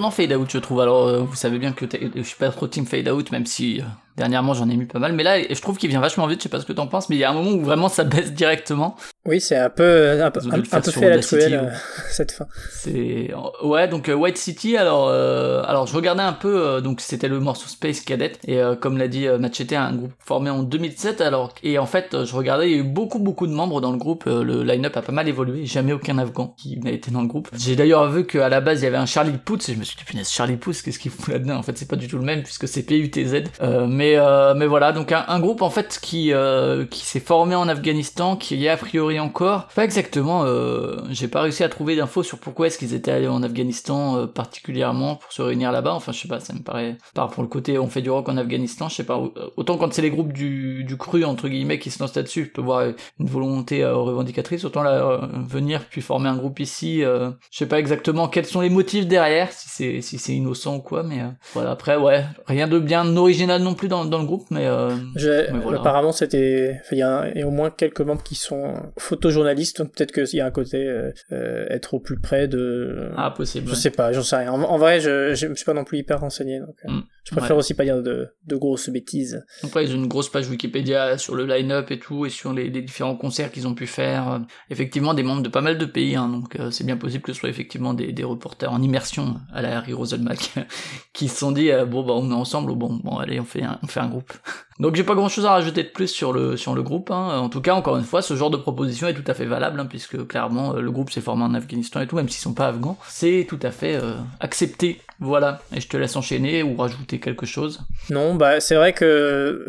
Étonnant fade out, je trouve. Alors, euh, vous savez bien que je suis pas trop team fade out, même si euh, dernièrement j'en ai mis pas mal. Mais là, je trouve qu'il vient vachement vite. Je sais pas ce que t'en penses, mais il y a un moment où vraiment ça baisse directement. Oui, c'est un peu, un un, un peu fait à la truelle, euh, cette fin. C'est ouais donc euh, White City alors euh, alors je regardais un peu euh, donc c'était le morceau Space Cadet et euh, comme l'a dit Machete un groupe formé en 2007 alors et en fait je regardais il y a eu beaucoup beaucoup de membres dans le groupe le line-up a pas mal évolué jamais aucun afghan qui n'a été dans le groupe. J'ai d'ailleurs vu qu'à la base il y avait un Charlie Puth et je me suis dit punaise Charlie Puth qu'est-ce qu'il fout là-dedans? En fait c'est pas du tout le même puisque c'est PUTZ euh, mais euh, mais voilà donc un, un groupe en fait qui euh, qui s'est formé en Afghanistan qui est a priori encore. Pas exactement euh, j'ai pas réussi à trouver d'infos sur pourquoi est-ce qu'ils étaient allés en Afghanistan euh, particulièrement pour se réunir là-bas. Enfin je sais pas ça me paraît par pour le côté on fait du rock en Afghanistan je sais pas euh, autant quand c'est les groupes du, du cru entre guillemets qui se lancent là-dessus je peux voir une volonté euh, revendicatrice autant là euh, venir puis former un groupe ici euh, je sais pas exactement quels sont les motifs derrière si c'est si c'est innocent ou quoi mais voilà. Après ouais rien de bien original non plus dans, dans le groupe mais euh, Je- mais voilà. Apparemment, c'était, enfin, il y, a il y a au moins quelques membres qui sont photojournalistes, donc peut-être qu'il y a un côté euh, euh, être au plus près de. ah possible Je ouais. sais pas, j'en sais rien. En, en vrai, je, je suis pas non plus hyper renseigné, donc euh, Mm. Je préfère Ouais. aussi pas dire de, de grosses bêtises. Après, ils ont une grosse page Wikipédia sur le line-up et tout, et sur les, les différents concerts qu'ils ont pu faire. Effectivement, des membres de pas mal de pays, hein, donc euh, c'est bien possible que ce soit effectivement des, des reporters en immersion à la Harry Roselmack qui se sont dit euh, bon bah on est ensemble, bon bon allez on fait un, on fait un groupe. Donc j'ai pas grand chose à rajouter de plus sur le sur le groupe. Hein. En tout cas, encore une fois, ce genre de proposition est tout à fait valable, hein, puisque clairement euh, le groupe s'est formé en Afghanistan et tout, même s'ils sont pas afghans, c'est tout à fait euh, accepté. Voilà. Et je te laisse enchaîner ou rajouter quelque chose? Non, bah c'est vrai que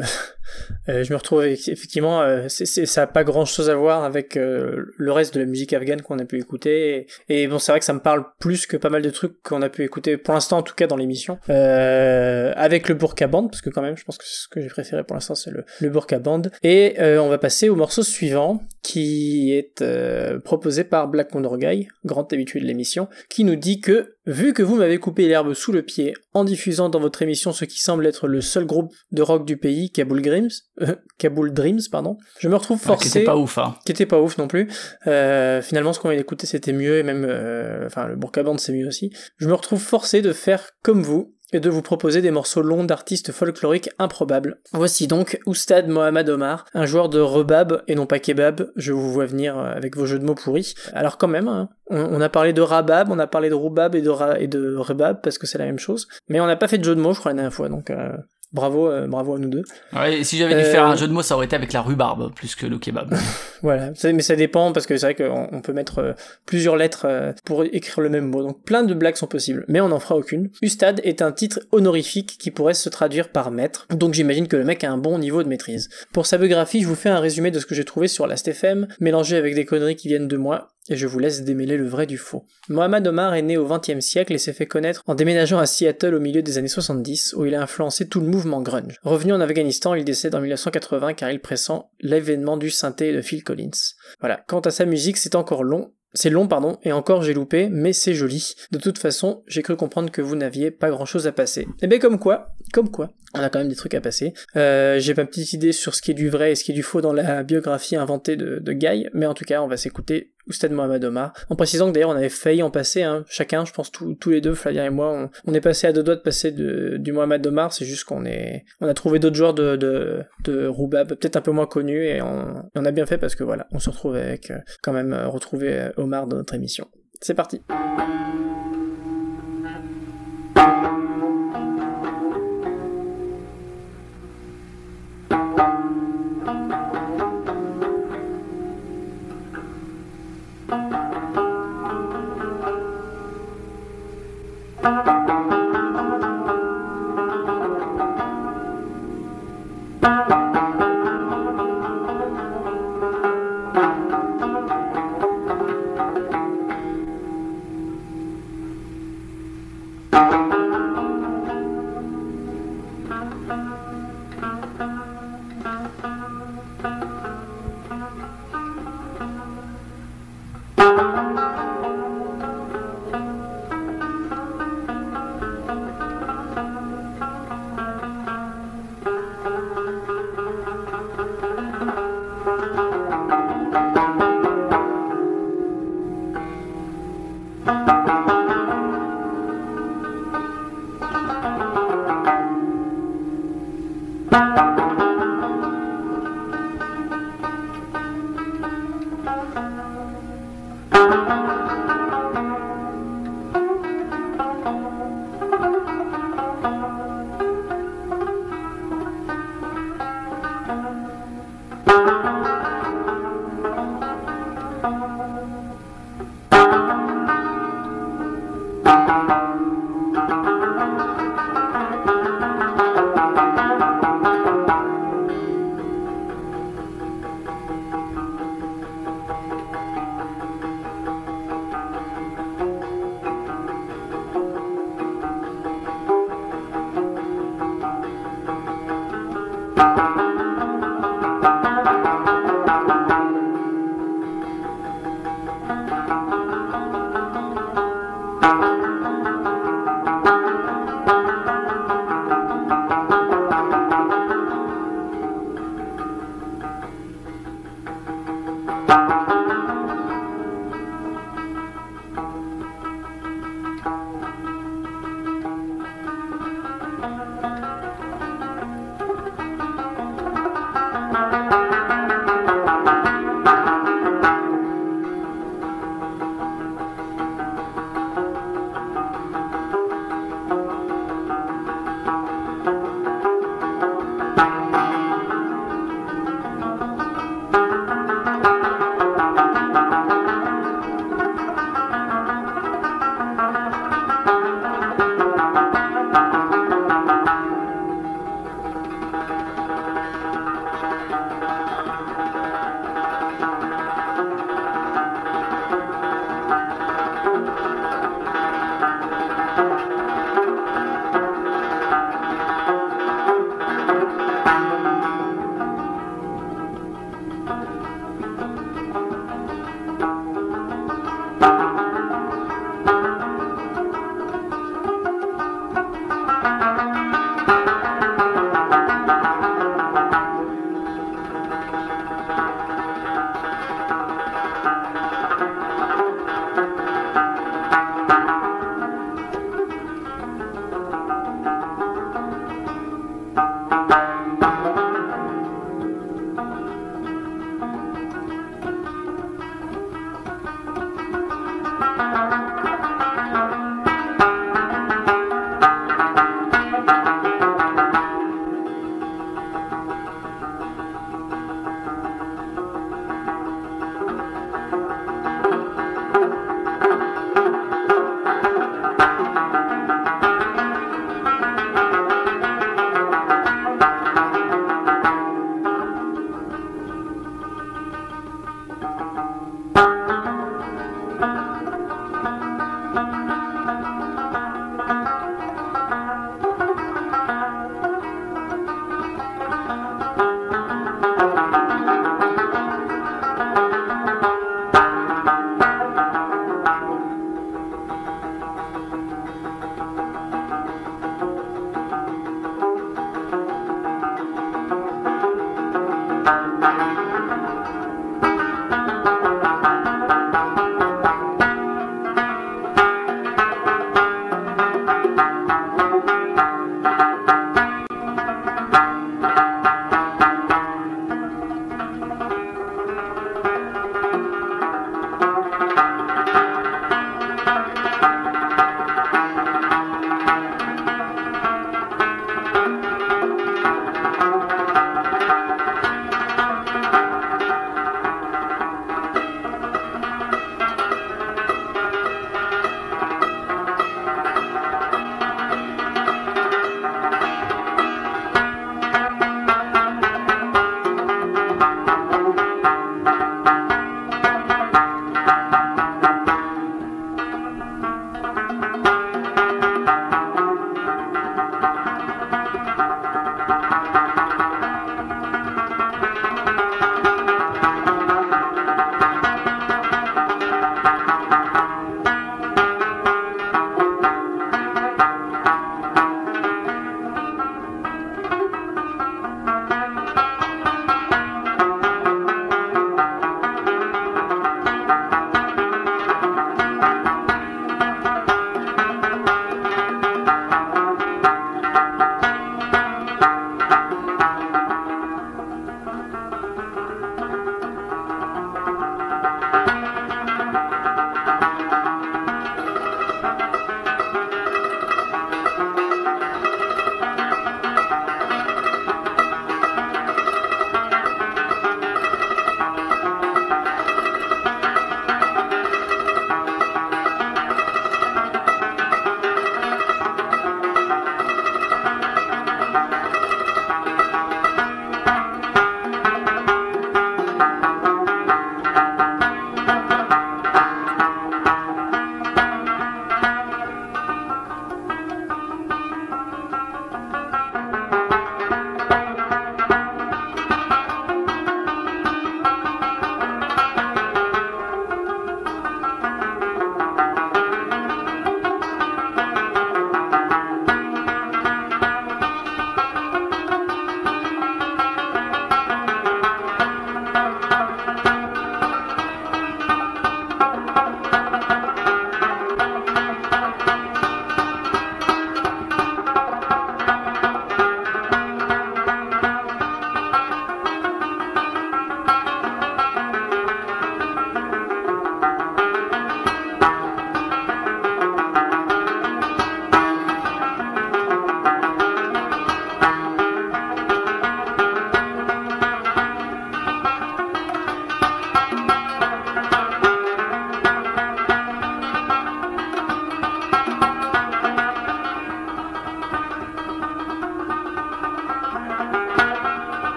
je me retrouve effectivement, euh, ça a pas grand chose à voir avec euh, le reste de la musique afghane qu'on a pu écouter. Et, bon, c'est vrai que ça me parle plus que pas mal de trucs qu'on a pu écouter pour l'instant, en tout cas dans l'émission, euh, avec le Burka Band, parce que quand même, je pense que ce que j'ai préféré pour l'instant, c'est le, le Band. Et euh, on va passer au morceau suivant, qui est euh, proposé par Black Condor grand habitué de l'émission, qui nous dit que Vu que vous m'avez coupé l'herbe sous le pied en diffusant dans votre émission ce qui semble être le seul groupe de rock du pays, Kabul Dreams, euh, Kabul Dreams, pardon, je me retrouve qui forcé, était pas ouf, hein. qui était pas ouf non plus. Euh, finalement, ce qu'on vient d'écouter, c'était mieux, et même, euh, enfin, le Burka Band, c'est mieux aussi. Je me retrouve forcé de faire comme vous, et de vous proposer des morceaux longs d'artistes folkloriques improbables. Voici donc Oustad Mohamed Omar, un joueur de rebab et non pas kebab, je vous vois venir avec vos jeux de mots pourris. Alors quand même, hein, on, on a parlé de rabab, on a parlé de roubab et de, ra- et de rebab, parce que c'est la même chose, mais on n'a pas fait de jeu de mots, je crois, la dernière fois, donc euh, bravo, euh, bravo à nous deux. Ouais, si j'avais dû Euh, faire un jeu de mots, ça aurait été avec la rhubarbe plus que le kebab. Voilà, mais ça dépend parce que c'est vrai qu'on on peut mettre euh, plusieurs lettres pour écrire le même mot, donc plein de blagues sont possibles, mais on n'en fera aucune. Ustad est un titre honorifique qui pourrait se traduire par maître, donc j'imagine que le mec a un bon niveau de maîtrise. Pour sa biographie, je vous fais un résumé de ce que j'ai trouvé sur Last.fm, mélangé avec des conneries qui viennent de moi, et je vous laisse démêler le vrai du faux. Mohamed Omar est né au XXe siècle et s'est fait connaître en déménageant à Seattle au milieu des années 70, où il a influencé tout le mouvement grunge. Revenu en Afghanistan, il décède en 1980 car il pressent l'avènement du synthé de Phil Collins. Voilà. Quant à sa musique, c'est encore long. C'est long, pardon, et encore j'ai loupé, mais c'est joli. De toute façon, j'ai cru comprendre que vous n'aviez pas grand chose à passer. Et bien comme quoi, comme quoi, on a quand même des trucs à passer. Euh, j'ai ma petite idée sur ce qui est du vrai et ce qui est du faux dans la biographie inventée de, de Guy, mais en tout cas, on va s'écouter Oustad Mohamed Omar. En précisant que d'ailleurs, on avait failli en passer, hein, chacun, je pense tous les deux, Flavien et moi, on, est passé à deux doigts de passer de, du Mohamed Omar, c'est juste qu'on est, on a trouvé d'autres joueurs de, de, peut-être un peu moins connus, et on, on a bien fait parce que voilà, on se retrouve avec, euh, quand même, euh, retrouver euh, Omar dans notre émission. C'est parti.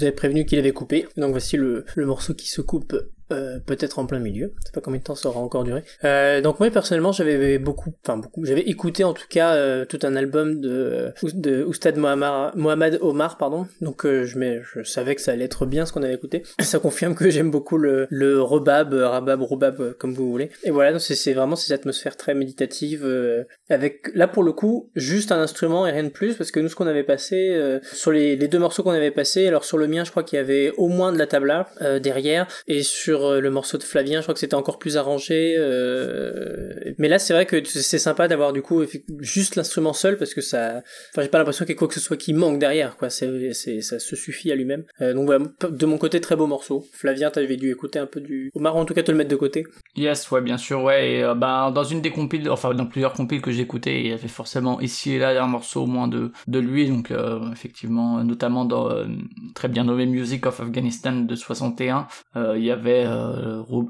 Nous avait prévenu qu'il avait coupé. Donc voici le, le morceau qui se coupe peut-être en plein milieu. Je sais pas combien de temps ça aura encore duré. Euh, donc moi personnellement j'avais beaucoup, enfin beaucoup, j'avais écouté en tout cas euh, tout un album de, Oustad Mohamed Omar, pardon. Donc euh, je, mets, je savais que ça allait être bien ce qu'on avait écouté. Ça confirme que j'aime beaucoup le, le rebab, rabab, roubab, euh, comme vous voulez. Et voilà, donc c'est vraiment cette atmosphère très méditative avec là pour le coup juste un instrument et rien de plus parce que nous ce qu'on avait passé sur les, deux morceaux qu'on avait passé, alors sur le mien je crois qu'il y avait au moins de la tabla derrière et sur le morceau de Flavien je crois que c'était encore plus arrangé. euh, mais là c'est vrai que c'est sympa d'avoir du coup juste l'instrument seul parce que ça, enfin j'ai pas l'impression qu'il y ait quoi que ce soit qui manque derrière quoi. Ça se suffit à lui-même. Euh, donc de mon côté très beau morceau. Flavien t'avais dû écouter un peu du, Omar en tout cas te le mettre de côté. Yes, ouais, bien sûr, ouais. Et, euh, ben, dans une des compiles, enfin dans plusieurs compiles que j'ai écoutées, il y avait forcément ici et là un morceau au moins de, de lui, donc effectivement, notamment dans très bien nommé Music of Afghanistan de 61, euh, il y avait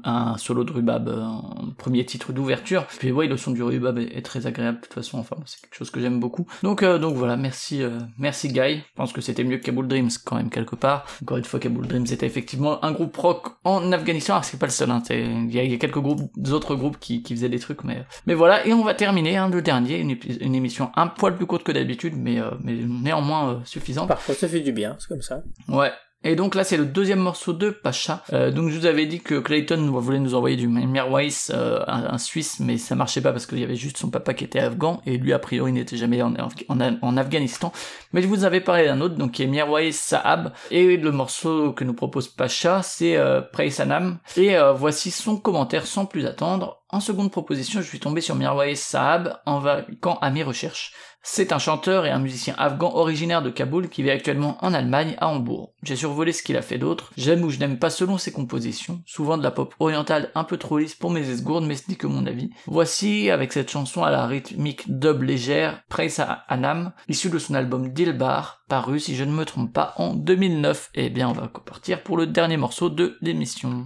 un solo de Rubab, en premier titre d'ouverture. Puis ouais, le son du Rubab est, très agréable de toute façon, enfin c'est quelque chose que j'aime beaucoup. Donc euh, donc voilà, merci euh, merci Guy. Je pense que c'était mieux que Kabul Dreams quand même quelque part. Encore une fois, Kabul Dreams était effectivement un groupe rock en Afghanistan. Alors c'est pas le seul, hein, il y, a- il y a quelques groupes, d'autres groupes qui, qui faisaient des trucs, mais mais voilà. Et on va terminer hein, le dernier, une, une émission un poil plus courte que d'habitude, mais euh, mais néanmoins euh, suffisante. Parfois ça fait du bien, c'est comme ça. Ouais. Et donc là c'est le deuxième morceau de Pacha. Euh, donc je vous avais dit que Clayton voulait nous envoyer du Mirwais, euh, un, Suisse, mais ça marchait pas parce qu'il y avait juste son papa qui était afghan et lui a priori n'était jamais en, Afghanistan. Mais je vous avais parlé d'un autre, donc qui est Mirwais Saab. Et le morceau que nous propose Pacha, c'est euh, Sanam. Et euh, voici son commentaire sans plus attendre. En seconde proposition, je suis tombé sur Mirwais Saab en vaquant à mes recherches. C'est un chanteur et un musicien afghan originaire de Kaboul qui vit actuellement en Allemagne, à Hambourg. J'ai survolé ce qu'il a fait d'autre. J'aime ou je n'aime pas selon ses compositions, souvent de la pop orientale un peu trop lisse pour mes esgourdes, mais ce n'est que mon avis. Voici, avec cette chanson à la rythmique dub légère, Praise à Anam, issue de son album Dilbar, paru, si je ne me trompe pas, en 2009. Eh bien, on va partir pour le dernier morceau de l'émission.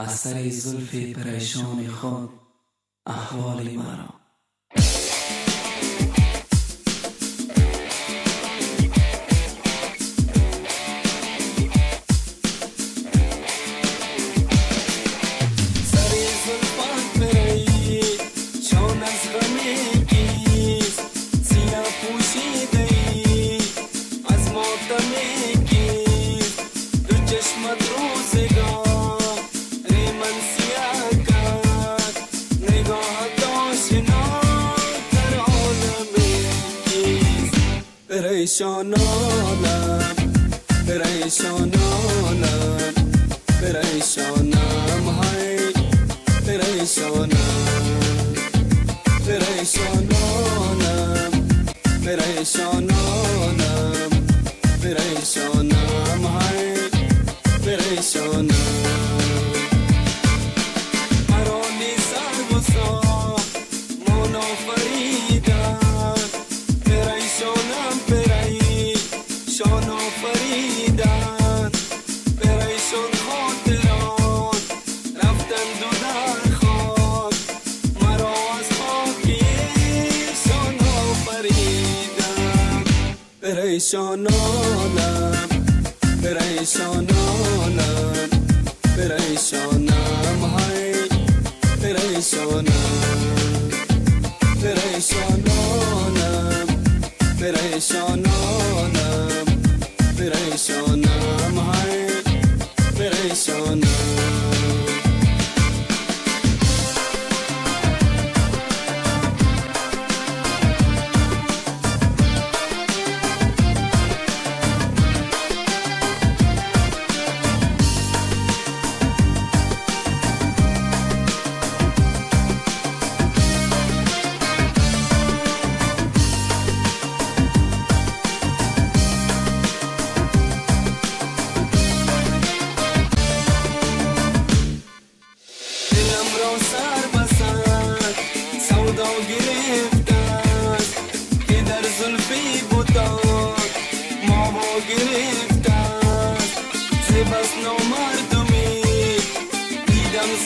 از سر زلف پریشان خود احوال مرا.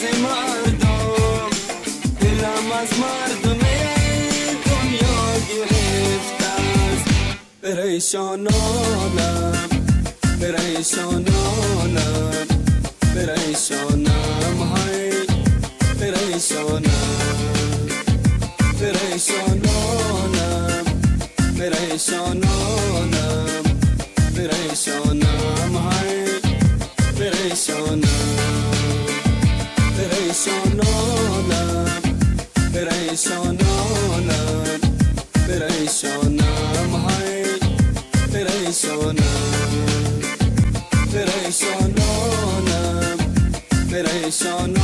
دیدم ز مردم. دلم از مردم دنیا پریشانانم پریشانانم پریشانم های پریشانم پریشانانم پریشانانم پریشانانم پریشانم های پریشانم پریشانانم پریشانانم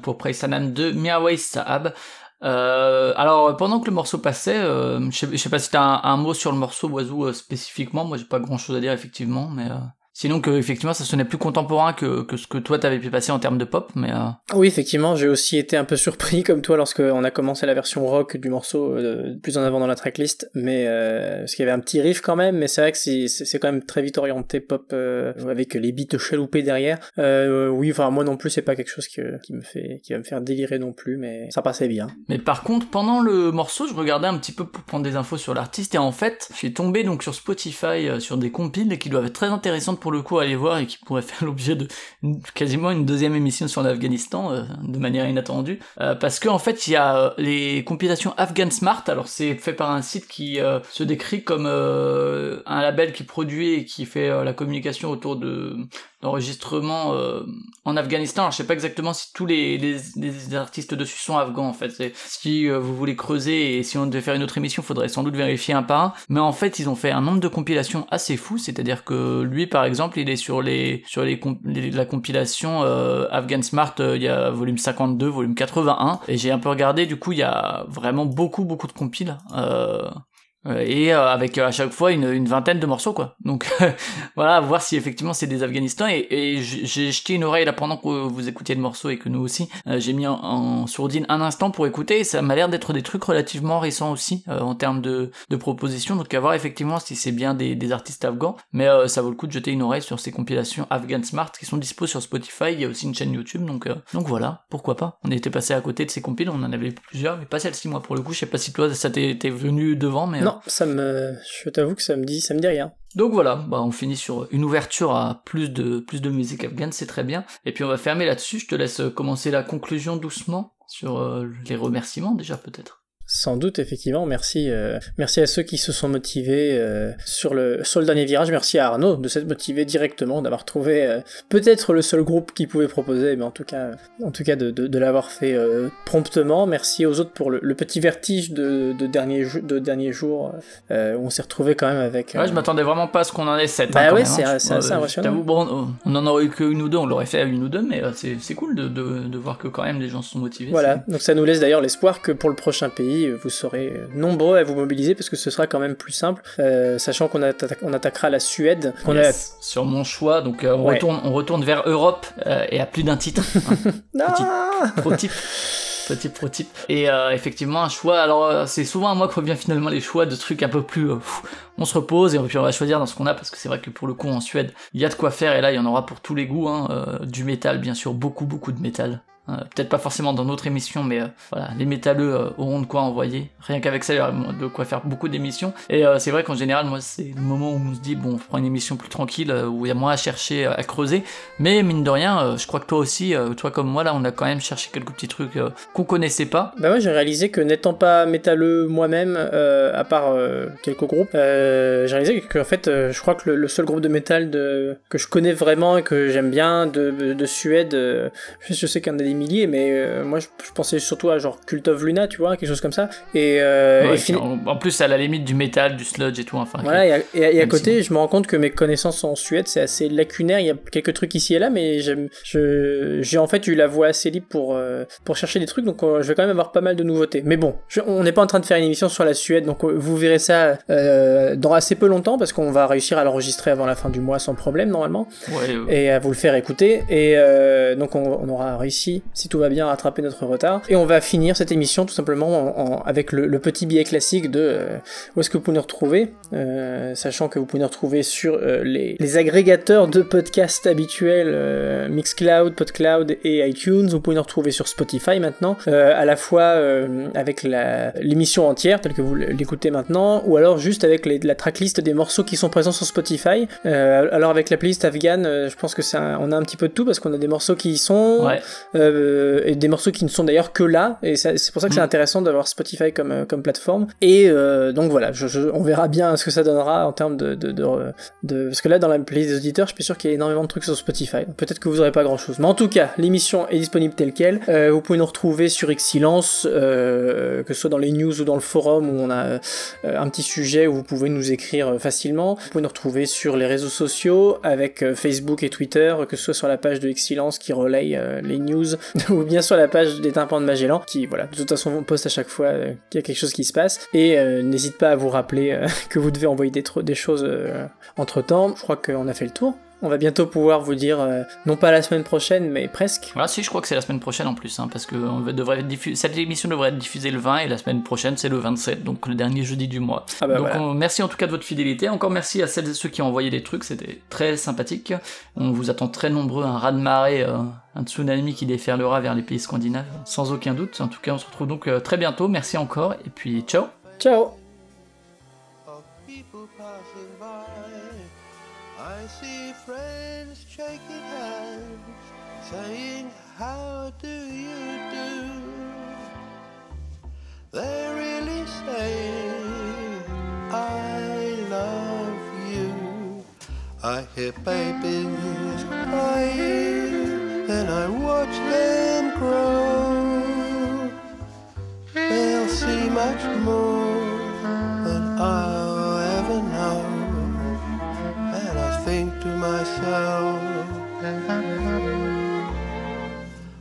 donc pour Praisanam de Miawei Saab. Euh, alors pendant que le morceau passait, euh, je sais pas si t'as un, un mot sur le morceau Oiseau euh, spécifiquement, moi j'ai pas grand chose à dire effectivement, mais euh, sinon que effectivement ça sonnait plus contemporain que, que ce que toi t'avais pu passer en termes de pop, mais euh, Oui, effectivement, j'ai aussi été un peu surpris comme toi lorsque on a commencé la version rock du morceau euh, plus en avant dans la tracklist, mais euh, parce qu'il y avait un petit riff quand même, mais c'est vrai que c'est quand même très vite orienté pop avec les beats chaloupés derrière. Oui, enfin moi non plus c'est pas quelque chose que, qui me fait qui va me faire délirer non plus, mais ça passait bien. Mais par contre, pendant le morceau, je regardais un petit peu pour prendre des infos sur l'artiste et en fait, je suis tombé donc sur Spotify sur des compiles qui doivent être très intéressantes pour le coup aller voir et qui pourraient faire l'objet de quasiment une deuxième émission sur l'Afghanistan euh, de manière inattendue Euh, parce que en fait, il y a euh, les compilations Afghan Smart. Alors c'est fait par un site qui se décrit comme un label qui produit et qui fait la communication autour de d'enregistrement euh, en Afghanistan. Alors, je sais pas exactement si tous les, les, les artistes dessus sont afghans en fait. Si euh, vous voulez creuser et si on devait faire une autre émission, faudrait sans doute vérifier un par un. Mais en fait, ils ont fait un nombre de compilations assez fou. C'est-à-dire que lui, par exemple, il est sur les sur les, comp- la compilation euh, Afghan Smart. euh, Il y a volume 52, volume 81. Et j'ai un peu regardé. Du coup, il y a vraiment beaucoup beaucoup de compiles. Euh, et euh, avec euh, à chaque fois une, une vingtaine de morceaux quoi. Donc voilà, voir si effectivement c'est des Afghanistan et, et j'ai jeté une oreille là pendant que vous écoutiez le morceau et que nous aussi. J'ai mis en, en sourdine un instant pour écouter et ça m'a l'air d'être des trucs relativement récents aussi euh, en termes de, de propositions. Donc à voir effectivement si c'est bien des, des artistes afghans. Mais euh, ça vaut le coup de jeter une oreille sur ces compilations Afghan Smart qui sont dispo sur Spotify. Il y a aussi une chaîne YouTube. Donc euh, donc voilà, pourquoi pas. On était passé à côté de ces compiles, on en avait plusieurs, mais pas celle-ci moi pour le coup. Je sais pas si toi ça t'est t'es venu devant, mais Je t'avoue que ça me dit, ça me dit rien. donc voilà, bah on finit sur une ouverture à plus de plus de musique afghane, c'est très bien. Et puis on va fermer là-dessus. Je te laisse commencer la conclusion doucement sur euh, les remerciements déjà peut-être. Sans doute, effectivement. Merci, euh, merci à ceux qui se sont motivés euh, sur le sur le dernier virage. Merci à Arnaud de s'être motivé directement, d'avoir trouvé euh, peut-être le seul groupe qui pouvait proposer, mais en tout cas, en tout cas de, de, de l'avoir fait euh, promptement. Merci aux autres pour le, le petit vertige de, de dernier de dernier jour euh, où on s'est retrouvé quand même avec. Ouais, je m'attendais vraiment pas à ce qu'on en ait 7. Bah ouais, c'est- c'est assez impressionnant. bon, on en aurait eu que une ou deux, on l'aurait fait à une ou deux, mais euh, c'est cool de, de, de voir que quand même les gens se sont motivés. Voilà, donc ça nous laisse d'ailleurs l'espoir que pour le prochain pays, vous serez nombreux à vous mobiliser parce que ce sera quand même plus simple, euh, sachant qu'on atta- on attaquera la Suède, a Yes. Sur mon choix, donc euh, on, Ouais. retourne, on retourne vers Europe euh, et à plus d'un titre. Ah Pro type. Petit pro type. Et effectivement, un choix. Alors, c'est souvent à moi que revient finalement les choix de trucs un peu plus. pff, on se repose et puis on va choisir dans ce qu'on a parce que c'est vrai que pour le coup en Suède, il y a de quoi faire et là il y en aura pour tous les goûts. Hein, du métal, bien sûr, beaucoup beaucoup de métal. Euh, Peut-être pas forcément dans notre émission, mais euh, voilà, les métalleux euh, auront de quoi envoyer. Rien qu'avec ça, il y aura de quoi faire beaucoup d'émissions. Et c'est vrai qu'en général, moi, c'est le moment où on se dit, bon, on prend une émission plus tranquille, où il y a moins à chercher, à creuser. Mais mine de rien, je crois que toi aussi, toi comme moi, là, on a quand même cherché quelques petits trucs qu'on connaissait pas. Bah ouais, j'ai réalisé que n'étant pas métalleux moi-même, à part quelques groupes, j'ai réalisé que en fait, je crois que le, seul groupe de métal que je connais vraiment et que j'aime bien de, de Suède, je sais qu'un des milliers, mais euh, moi je, je pensais surtout à genre Cult of Luna, tu vois, quelque chose comme ça. Et, euh, Ouais, et en, en plus, à la limite du métal, du sludge et tout. Enfin, Voilà, et à, et à- et à Même côté, je me rends compte que mes connaissances en Suède, c'est assez lacunaire. Il y a quelques trucs ici et là, mais j'ai en fait eu la voie assez libre pour, euh, pour chercher des trucs, donc euh, je vais quand même avoir pas mal de nouveautés. Mais bon, je- on n'est pas en train de faire une émission sur la Suède, donc vous verrez ça dans assez peu longtemps, parce qu'on va réussir à l'enregistrer avant la fin du mois sans problème, normalement ouais, euh, et à vous le faire écouter. Et euh, donc on, on aura réussi, si tout va bien, rattraper notre retard. Et on va finir cette émission tout simplement en- en- avec le, le petit billet classique de euh, où est-ce que vous pouvez nous retrouver, euh, sachant que vous pouvez nous retrouver sur euh, les, les agrégateurs de podcasts habituels, Mixcloud, Podcloud et iTunes. Vous pouvez nous retrouver sur Spotify maintenant, à la fois avec l'émission entière telle que vous l'écoutez maintenant, ou alors juste avec les- la tracklist des morceaux qui sont présents sur Spotify. Alors avec la playlist Afghan, euh, je pense que c'est un- on a un petit peu de tout parce qu'on a des morceaux qui y sont ouais. Euh, et des morceaux qui ne sont d'ailleurs que là et c'est pour ça que c'est Mm. intéressant d'avoir Spotify comme euh, comme plateforme. Et euh, donc voilà je, je- on verra bien ce que ça donnera en termes de, de, de, de- parce que là dans la playlist des auditeurs je suis sûr qu'il y a énormément de trucs sur Spotify. Peut-être que vous aurez pas grand chose mais en tout cas l'émission est disponible telle quelle. Euh, vous pouvez nous retrouver sur Excellence euh, que ce soit dans les news ou dans le forum où on a un petit sujet où vous pouvez nous écrire facilement. Vous pouvez nous retrouver sur les réseaux sociaux avec Facebook et Twitter que ce soit sur la page de Excellence qui relaye les news ou bien sur la page des tympans de Magellan qui voilà de toute façon on poste à chaque fois euh, qu'il y a quelque chose qui se passe. Et euh, n'hésite pas à vous rappeler euh, que vous devez envoyer des, des choses entre temps je crois qu'on a fait le tour on va bientôt pouvoir vous dire euh, non pas la semaine prochaine mais presque Voilà, si, je crois que c'est la semaine prochaine en plus, hein, parce que on va- devrait être diffu- cette émission devrait être diffusée le 20 et la semaine prochaine c'est le 27, donc le dernier jeudi du mois. Ah bah donc voilà. on- merci en tout cas de votre fidélité. Encore merci à celles et ceux qui ont envoyé des trucs, c'était très sympathique. On vous attend très nombreux, un raz-de-marée, euh, un tsunami qui déferlera vers les pays scandinaves, sans aucun doute. En tout cas, on se retrouve donc euh, très bientôt. Merci encore et puis ciao. ciao saying, How do you do? They're really saying, I love you. I hear babies crying, then I watch them grow. They'll see much more than I'll ever know. And I think to myself,